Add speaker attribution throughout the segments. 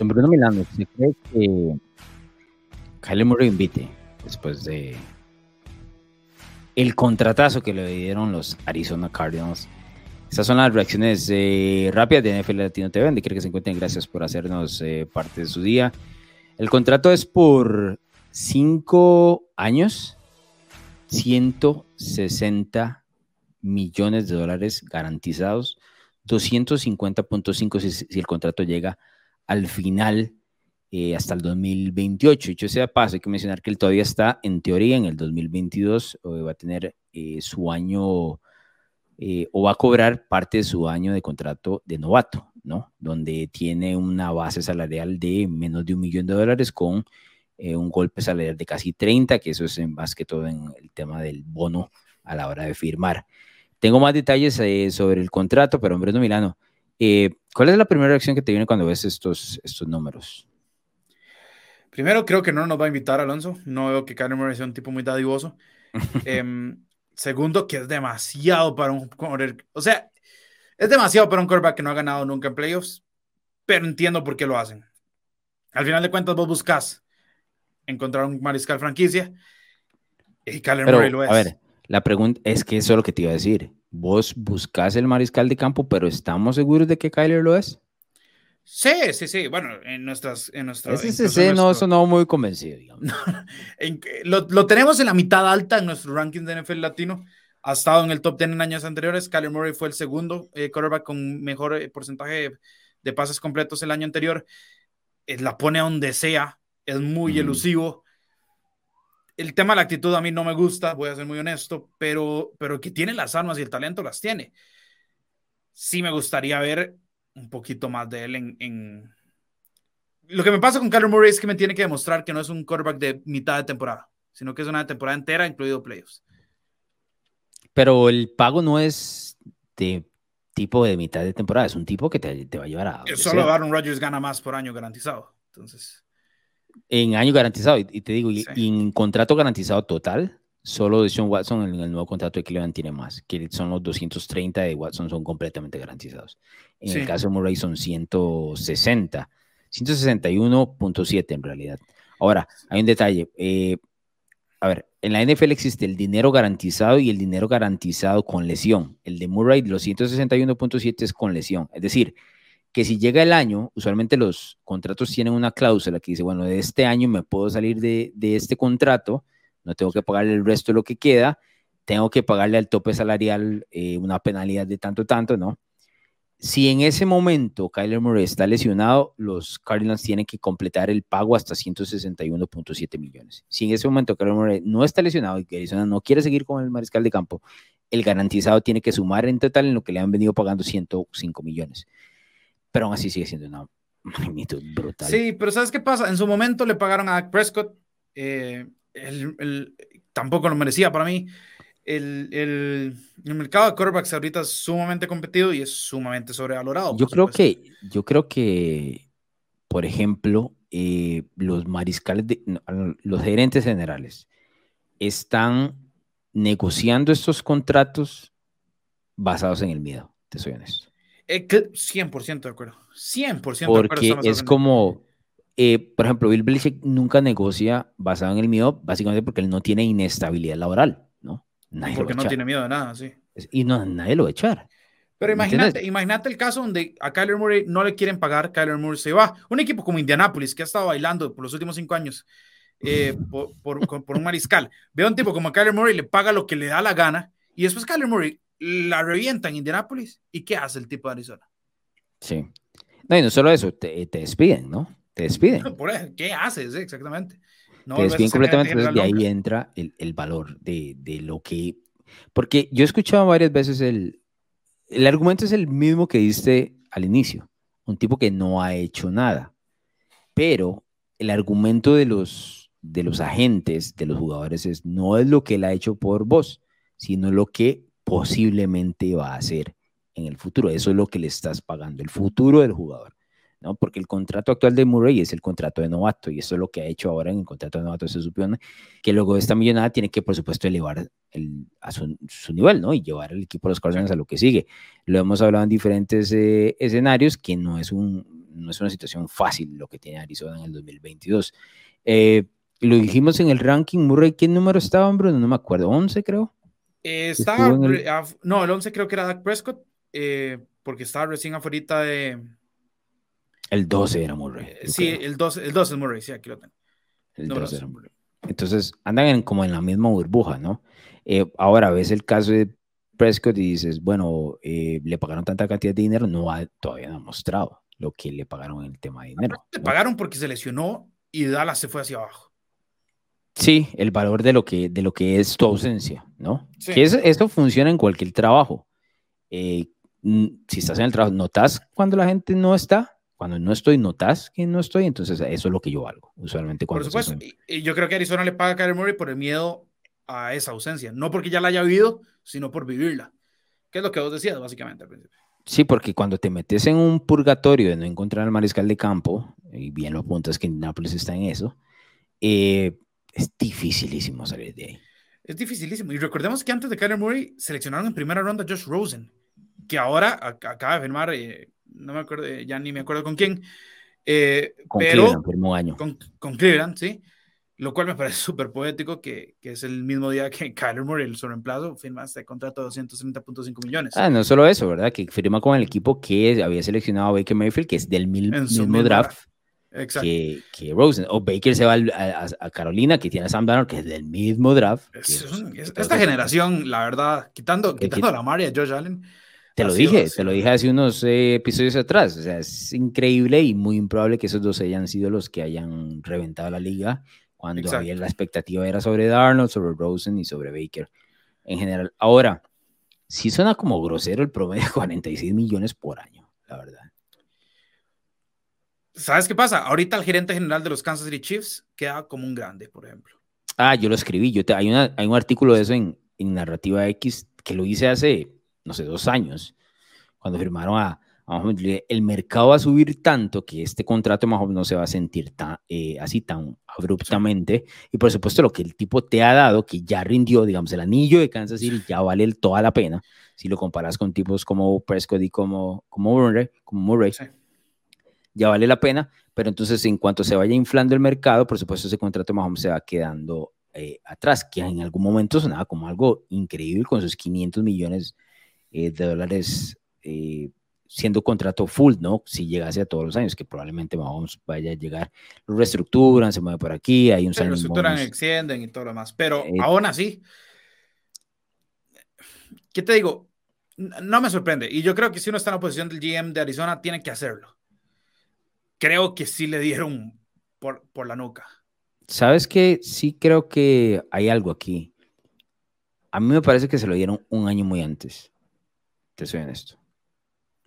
Speaker 1: Don Bruno Milano, ¿usted cree que Kyle Murray invite después de el contratazo que le dieron los Arizona Cardinals? Estas son las reacciones eh, rápidas de NFL Latino TV, donde quiero que se encuentren. Gracias por hacernos eh, parte de su día. El contrato es por cinco años, 160 millones de dólares garantizados, 250.5 si, si el contrato llega al final eh, hasta el 2028. Dicho sea paso, hay que mencionar que él todavía está en teoría en el 2022, va a tener eh, su año eh, o va a cobrar parte de su año de contrato de novato, ¿no? Donde tiene una base salarial de menos de un millón de dólares con un golpe salarial de casi 30, que eso es en, más que todo en el tema del bono a la hora de firmar. Tengo más detalles sobre el contrato, pero hombre, no Milano, eh, ¿Cuál es la primera reacción que te viene cuando ves estos, estos números?
Speaker 2: Primero, creo que no nos va a invitar Alonso. No veo que Kyler Murray sea un tipo muy dadivoso. Em, segundo, que es demasiado para un O sea, es demasiado para un quarterback que no ha ganado nunca en playoffs, pero entiendo por qué lo hacen. Al final de cuentas, vos buscas encontrar un mariscal franquicia y Kyler Murray lo es.
Speaker 1: A ver, la pregunta es que eso es lo que te iba a decir vos buscas el mariscal de campo, pero ¿estamos seguros de que Kyler lo es?
Speaker 2: Sí, sí, sí. Bueno, en nuestras... En nuestras
Speaker 1: Ese sí, no sonó muy convencido, digamos.
Speaker 2: lo, lo, tenemos en la mitad alta en nuestro ranking de NFL latino. Ha estado en el top 10 en años anteriores. Kyler Murray fue el segundo eh, quarterback con mejor eh, porcentaje de, pases completos el año anterior. Eh, la pone a donde sea. Es muy elusivo el tema de la actitud a mí no me gusta, voy a ser muy honesto, pero, pero que tiene las armas y el talento las tiene. Sí me gustaría ver un poquito más de él en... Lo que me pasa con Kyler Murray es que me tiene que demostrar que no es un quarterback de mitad de temporada, sino que es una temporada entera, incluido playoffs.
Speaker 1: Pero el pago no es de tipo de mitad de temporada, es un tipo que te, te va a llevar a...
Speaker 2: Solo Aaron Rodgers gana más por año garantizado, entonces...
Speaker 1: En año garantizado, y, te digo, y, en contrato garantizado total, solo de Sean Watson en el nuevo contrato de Cleveland tiene más, que son los 230 de Watson son completamente garantizados. En el caso de Murray son 160, 161.7 en realidad. Ahora, hay un detalle. Eh, a ver, en la NFL existe el dinero garantizado y el dinero garantizado con lesión. El de Murray, los 161.7 es con lesión. Es decir, que si llega el año, usualmente los contratos tienen una cláusula que dice, bueno, de este año me puedo salir de, este contrato, no tengo que pagarle el resto de lo que queda, tengo que pagarle al tope salarial eh, una penalidad de tanto, tanto, ¿no? Si en ese momento Kyler Murray está lesionado, los Cardinals tienen que completar el pago hasta 161.7 millones. Si en ese momento Kyler Murray no está lesionado y que Arizona no quiere seguir con el mariscal de campo, el garantizado tiene que sumar en total en lo que le han venido pagando 105 millones pero aún así sigue siendo una magnitud brutal.
Speaker 2: Sí, pero ¿sabes qué pasa? En su momento le pagaron a Prescott, eh, el, tampoco lo merecía para mí. El, el, el, mercado de quarterbacks ahorita es sumamente competido y es sumamente sobrevalorado.
Speaker 1: Yo creo que, yo creo que, por ejemplo, eh, los mariscales, de, los gerentes generales están negociando estos contratos basados en el miedo, te soy honesto.
Speaker 2: 100% eh, de acuerdo. 100%
Speaker 1: Porque de acuerdo. Porque es como, eh, por ejemplo, Bill Belichick nunca negocia basado en el miedo, básicamente porque él no tiene inestabilidad laboral, ¿no?
Speaker 2: Nadie porque no tiene miedo de nada, sí.
Speaker 1: Y no, nadie lo va a echar.
Speaker 2: Pero imagínate, imagínate el caso donde a Kyler Murray no le quieren pagar, Kyler Murray se va. Un equipo como Indianapolis, que ha estado bailando por los últimos cinco años eh, por, por, por, un mariscal. Veo un tipo como Kyler Murray, le paga lo que le da la gana, y después Kyler Murray la revienta en Indianapolis. ¿Y qué hace el tipo de Arizona?
Speaker 1: Sí. No, y no solo eso, te, despiden, ¿no? Te despiden.
Speaker 2: ¿Qué haces? Exactamente.
Speaker 1: te despiden completamente, entonces de ahí entra el, el valor de, de, lo que... Porque yo he escuchado varias veces el... El argumento es el mismo que diste al inicio. Un tipo que no ha hecho nada. Pero el argumento de los, de los agentes, de los jugadores, es no es lo que él ha hecho por vos, sino lo que posiblemente va a hacer en el futuro. Eso es lo que le estás pagando, el futuro del jugador. ¿no? Porque el contrato actual de Murray es el contrato de novato y eso es lo que ha hecho ahora en el contrato de novato. Se supone que luego esta millonada tiene que, por supuesto, elevar el, a su, nivel ¿no? y llevar el equipo de los Cardinals a lo que sigue. Lo hemos hablado en diferentes eh, escenarios que no es un no es una situación fácil lo que tiene Arizona en el 2022. Eh, lo dijimos en el ranking, Murray, ¿qué número estaba, Bruno? No me acuerdo, 11 creo.
Speaker 2: Eh, estaba, no, el 11 creo que era Dak Prescott, eh, porque estaba recién afuera de...
Speaker 1: El 12 era Murray.
Speaker 2: Eh, sí, el 12, el 12 es Murray, sí, aquí lo tengo.
Speaker 1: El 12 era Murray. Entonces, andan como en la misma burbuja, ¿no? ahora ves el caso de Prescott y dices, bueno, le pagaron tanta cantidad de dinero, no ha, todavía no ha mostrado lo que le pagaron en el tema de dinero.
Speaker 2: Le pagaron porque se lesionó y Dallas se fue hacia abajo.
Speaker 1: Sí, el valor de lo que, de lo que es tu ausencia, ¿no? Que esto funciona en cualquier trabajo. Eh, si estás en el trabajo, notas cuando la gente no está, cuando no estoy, notas que no estoy, entonces eso es lo que yo hago, usualmente. Cuando
Speaker 2: por supuesto, y yo creo que Arizona le paga a Kyler Murray por el miedo a esa ausencia, no porque ya la haya vivido, sino por vivirla, que es lo que vos decías básicamente al principio.
Speaker 1: Sí, porque cuando te metes en un purgatorio de no encontrar al mariscal de campo, y bien lo apuntas que Nápoles está en eso, eh, es dificilísimo salir de ahí.
Speaker 2: Es dificilísimo. Y recordemos que antes de Kyler Murray seleccionaron en primera ronda a Josh Rosen, que ahora acaba de firmar, eh, no me acuerdo, ya ni me acuerdo con quién. Eh, con pero Cleveland, firmó año. Con, con, Cleveland, sí. Lo cual me parece súper poético que, que, es el mismo día que Kyler Murray, el sobreemplazo, firma este contrato de 230.5 millones.
Speaker 1: Ah, no solo eso, ¿verdad? Que firma con el equipo que había seleccionado a Baker Mayfield, que es del mismo, mismo draft que, que, Rosen. O Baker se va a, Carolina, que tiene a Sam Darnold, que es del mismo draft.
Speaker 2: esta generación, la verdad, quitando, quitando a la Maria y Josh Allen.
Speaker 1: Te lo dije, te lo dije hace unos eh, episodios atrás. O sea, es increíble y muy improbable que esos dos hayan sido los que hayan reventado la liga cuando había la expectativa era sobre Darnold, sobre Rosen y sobre Baker en general. Ahora, sí suena como grosero el promedio de 46 millones por año, la verdad.
Speaker 2: ¿Sabes qué pasa? Ahorita el gerente general de los Kansas City Chiefs queda como un grande, por ejemplo.
Speaker 1: Ah, yo lo escribí. Yo te, hay, una, hay un artículo de eso en, en, Narrativa X que lo hice hace, no sé, dos años, cuando firmaron a, El mercado va a subir tanto que este contrato o menos no se va a sentir tan, eh, así tan abruptamente. Y por supuesto, lo que el tipo te ha dado, que ya rindió, digamos, el anillo de Kansas City, ya vale toda la pena. Si lo comparas con tipos como Prescott y como, como Murray, como Murray ya vale la pena, pero entonces en cuanto se vaya inflando el mercado, por supuesto ese contrato o menos se va quedando eh, atrás, que en algún momento sonaba como algo increíble con sus 500 millones eh, de dólares eh, siendo contrato full, ¿no? Si llegase a todos los años, que probablemente vamos, vaya a llegar, lo reestructuran, se mueve por aquí, hay un
Speaker 2: Se reestructuran, extienden y todo lo demás, pero aún así, ¿qué te digo? No me sorprende, y yo creo que si uno está en la posición del GM de Arizona, tiene que hacerlo creo que sí le dieron por, por la nuca.
Speaker 1: ¿Sabes qué? Sí creo que hay algo aquí. A mí me parece que se lo dieron un año muy antes. Te soy honesto.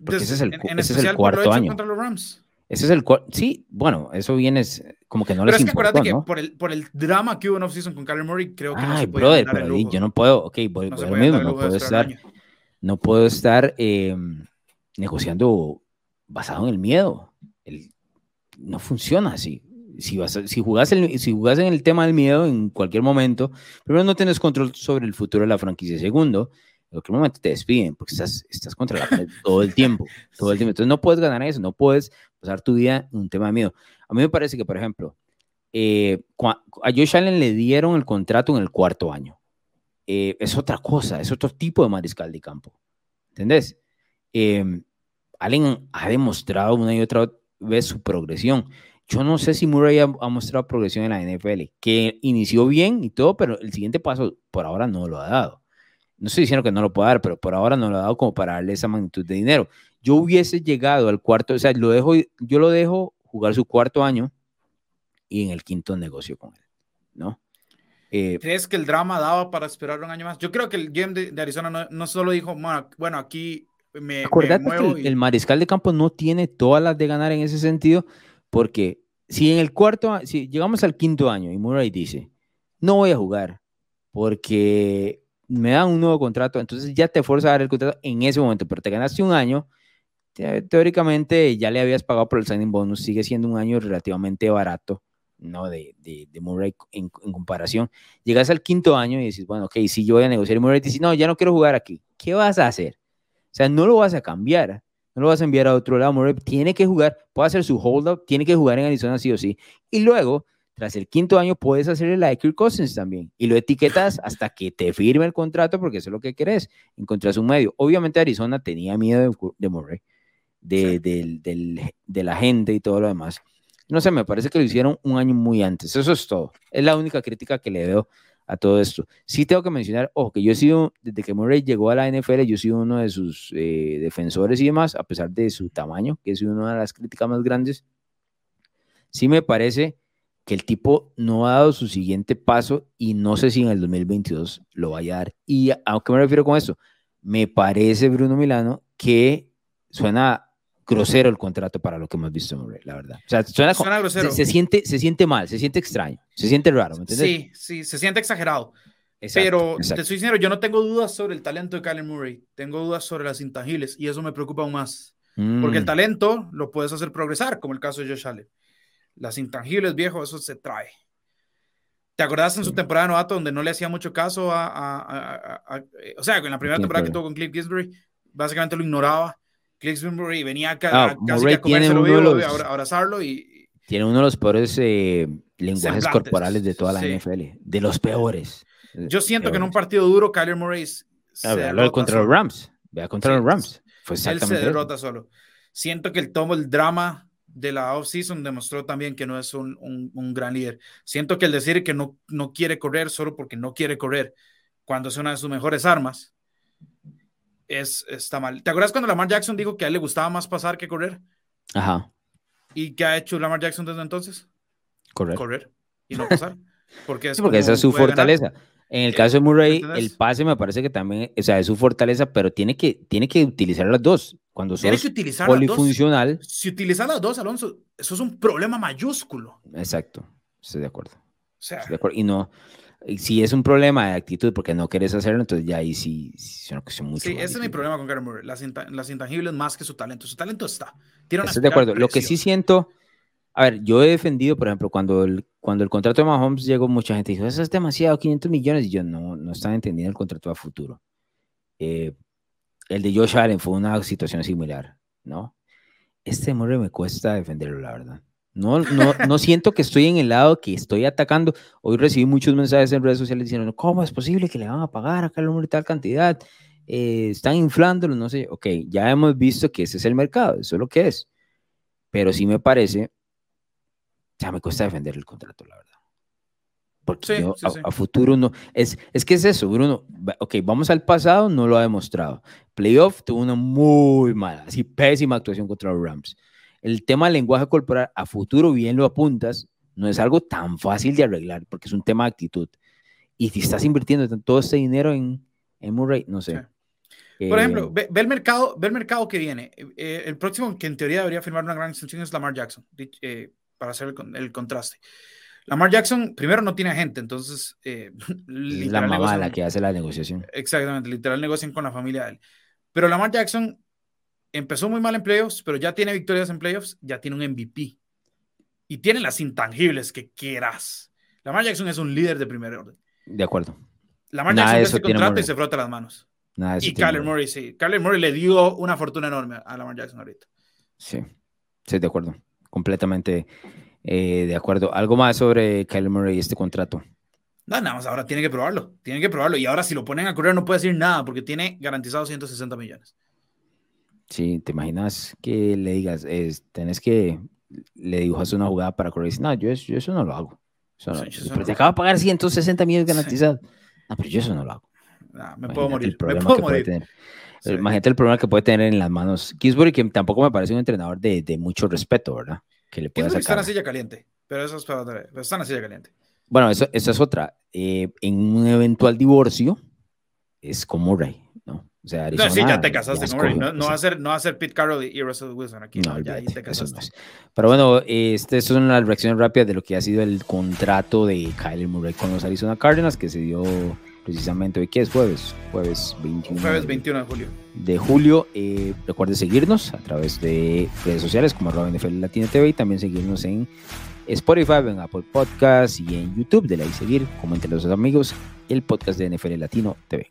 Speaker 1: Porque ese es el, ese es el cuarto año. Contra los Rams. Ese es el Sí, bueno, eso viene como que no les importó, Pero es que acuérdate
Speaker 2: que por el, por el drama que hubo en offseason con Kyler Murray, creo que
Speaker 1: Ay, no se puede brother, pero yo no puedo, ok, voy, no, mismo, no puedo estar, no puedo estar eh, negociando basado en el miedo. El, no funciona así. Si, vas si, jugás el, si jugás en el tema del miedo en cualquier momento, primero no tienes control sobre el futuro de la franquicia. Segundo, en cualquier momento te despiden porque estás, estás contra la pared todo el tiempo. Todo el tiempo. Entonces no puedes ganar eso, no puedes pasar tu vida en un tema de miedo. A mí me parece que, por ejemplo, eh, a Josh Allen le dieron el contrato en el cuarto año. Eh, es otra cosa, es otro tipo de mariscal de campo. ¿Entendés? Eh, Allen ha demostrado una y otra ves su progresión. Yo no sé si Murray ha, mostrado progresión en la NFL, que inició bien y todo, pero el siguiente paso por ahora no lo ha dado. No estoy diciendo que no lo pueda dar, pero por ahora no lo ha dado como para darle esa magnitud de dinero. Yo hubiese llegado al cuarto, o sea, lo dejo, yo lo dejo jugar su cuarto año y en el quinto negocio con él, ¿no?
Speaker 2: Eh, ¿Crees que el drama daba para esperar un año más? Yo creo que el game de, Arizona no, no, solo dijo, bueno, aquí me,
Speaker 1: Acuérdate que el, mariscal de campo no tiene todas las de ganar en ese sentido, porque si en el cuarto, si llegamos al quinto año y Murray dice, no voy a jugar porque me dan un nuevo contrato, entonces ya te fuerza a dar el contrato en ese momento, pero te ganaste un año, teóricamente ya le habías pagado por el signing bonus, sigue siendo un año relativamente barato, ¿no? De, de, Murray en, comparación. Llegas al quinto año y dices, bueno, ok, si yo voy a negociar y Murray dice, no, ya no quiero jugar aquí, ¿qué vas a hacer? O sea, no lo vas a cambiar. no lo vas a enviar a otro lado. Murray tiene que jugar, puede hacer su hold-up, tiene que jugar en Arizona sí o sí. Y luego, tras el quinto año, puedes hacer el like Kirk Cousins también. Y lo etiquetas hasta que te firme el contrato, porque eso es lo que querés, encontrás un medio. Obviamente Arizona tenía miedo de, Murray, de, de la gente y todo lo demás. No sé, me parece que lo hicieron un año muy antes. Eso es todo. Es la única crítica que le veo a todo esto. Sí tengo que mencionar, ojo, que yo he sido, desde que Murray llegó a la NFL, yo he sido uno de sus eh, defensores y demás, a pesar de su tamaño, que es una de las críticas más grandes. Sí me parece que el tipo no ha dado su siguiente paso y no sé si en el 2022 lo vaya a dar. ¿Y a qué me refiero con esto? Me parece, Bruno Milano, que suena grosero el contrato para lo que hemos visto, la verdad. O sea, suena, grosero. Se, siente, se siente mal, se siente extraño, se siente raro, ¿me entiendes?
Speaker 2: Sí, sí, se siente exagerado. Pero te soy sincero, yo no tengo dudas sobre el talento de Kyler Murray, tengo dudas sobre las intangibles y eso me preocupa aún más. Porque el mm. talento lo puedes hacer progresar, como el caso de Josh Allen. Las intangibles, viejo, eso se trae. ¿Te acordás en su temporada de novato donde no le hacía mucho caso a, o sea, en la primera temporada que tuvo con Cliff Gisbury, básicamente lo ignoraba y venía acá, ah, casi a comérselo vivo, los, abrazarlo y...
Speaker 1: Tiene uno de los peores eh, lenguajes corporales de toda la NFL, de los peores.
Speaker 2: Yo siento que en un partido duro, Kyler Murray
Speaker 1: se derrota contra los Rams. Vea contra los Rams. Fue
Speaker 2: exactamente Él se derrota solo. Siento que el tomo, el drama de la offseason demostró también que no es un, un, un, gran líder. Siento que el decir que no, no quiere correr solo porque no quiere correr, cuando es una de sus mejores armas, es, está mal. ¿Te acuerdas cuando Lamar Jackson dijo que a él le gustaba más pasar que correr?
Speaker 1: Ajá.
Speaker 2: ¿Y qué ha hecho Lamar Jackson desde entonces?
Speaker 1: Correr.
Speaker 2: Correr y no pasar. Porque, es
Speaker 1: porque esa es su fortaleza. En el caso de Murray, el pase me parece que también, o sea, es su fortaleza, pero tiene que, tiene que utilizar las dos. Cuando sos que utilizar polifuncional.
Speaker 2: Si utilizas las dos, Alonso, eso es un problema mayúsculo.
Speaker 1: Exacto, estoy de acuerdo. O sea, de acuerdo. Y no, si es un problema de actitud porque no quieres hacerlo, entonces ya ahí sí, sí es una cuestión mucho
Speaker 2: Sí, ese es mi problema con Karen Murray, las, las, intangibles más que su talento. Su talento está. Tiene
Speaker 1: Estoy de acuerdo. Lo que sí siento, a ver, yo he defendido, por ejemplo, cuando el, cuando el contrato de Mahomes llegó, mucha gente dijo, eso es demasiado, 500 millones, y yo no, no estaba entendiendo el contrato a futuro. Eh, el de Josh Allen fue una situación similar, ¿no? Este Murray me cuesta defenderlo, la verdad. No, no, no siento que estoy en el lado que estoy atacando. Hoy recibí muchos mensajes en redes sociales diciendo, ¿cómo es posible que le van a pagar a Carlos Murray tal cantidad? Eh, están inflándolo, no sé. Ok, ya hemos visto que ese es el mercado, eso es lo que es. Pero sí me parece, ya me cuesta defender el contrato, la verdad. Porque a, futuro no. Es, es que es eso, Bruno. Ok, vamos al pasado, no lo ha demostrado. Playoff tuvo una muy mala, así pésima actuación contra los Rams el tema del lenguaje corporal a futuro bien lo apuntas, no es algo tan fácil de arreglar porque es un tema de actitud. Y si estás invirtiendo todo este dinero en, en Murray, no sé.
Speaker 2: Por ejemplo, eh, ve, el mercado, ve el mercado que viene. Eh, el próximo que en teoría debería firmar una gran extensión es Lamar Jackson, eh, para hacer el, el, contraste. Lamar Jackson, primero, no tiene agente, entonces...
Speaker 1: la mamá la que hace la negociación.
Speaker 2: Exactamente, literal negocian con la familia de él. Pero Lamar Jackson empezó muy mal en playoffs, pero ya tiene victorias en playoffs, ya tiene un MVP. Y tiene las intangibles que quieras. Lamar Jackson es un líder de primer orden.
Speaker 1: De acuerdo.
Speaker 2: Lamar Jackson hace contrato y se frota las manos. y Kyler Murray, sí. Kyler Murray le dio una fortuna enorme a Lamar Jackson ahorita.
Speaker 1: Sí, sí, de acuerdo. Completamente eh, de acuerdo. ¿Algo más sobre Kyler Murray y este contrato?
Speaker 2: No, nada más, ahora tiene que probarlo. Tiene que probarlo. Y ahora si lo ponen a correr no puede decir nada porque tiene garantizado 160 millones.
Speaker 1: Sí, te imaginas que le digas, tenés que, le dibujas una jugada para correr. No, yo, yo eso no lo hago. pero te acabo de pagar 160 millones garantizados. No, pero yo eso no lo hago.
Speaker 2: me puedo morir. Me puedo morir.
Speaker 1: Imagínate el problema que puede tener en las manos Kisbury, que tampoco me parece un entrenador de, de mucho respeto, ¿verdad? Que le pueda sacar. está
Speaker 2: en la silla caliente, pero eso es para otra vez. Está en la silla caliente.
Speaker 1: Bueno, eso, esa es otra. Eh, en un eventual divorcio, es como Ray. O sea,
Speaker 2: no, sí, ya te casaste con no, no, va a ser, no va a ser Pete Carroll y Russell Wilson aquí. No, ya te casaste.
Speaker 1: Pero bueno, esto es una reacción rápida de lo que ha sido el contrato de Kyler Murray con los Arizona Cardinals, que se dio precisamente hoy, que es jueves, jueves 21.
Speaker 2: Jueves 21 de julio.
Speaker 1: De julio. Eh, recuerde seguirnos a través de redes sociales como arroba NFL Latino TV y también seguirnos en Spotify, en Apple Podcasts y en YouTube. De ahí seguir, comenten los amigos, el podcast de NFL Latino TV.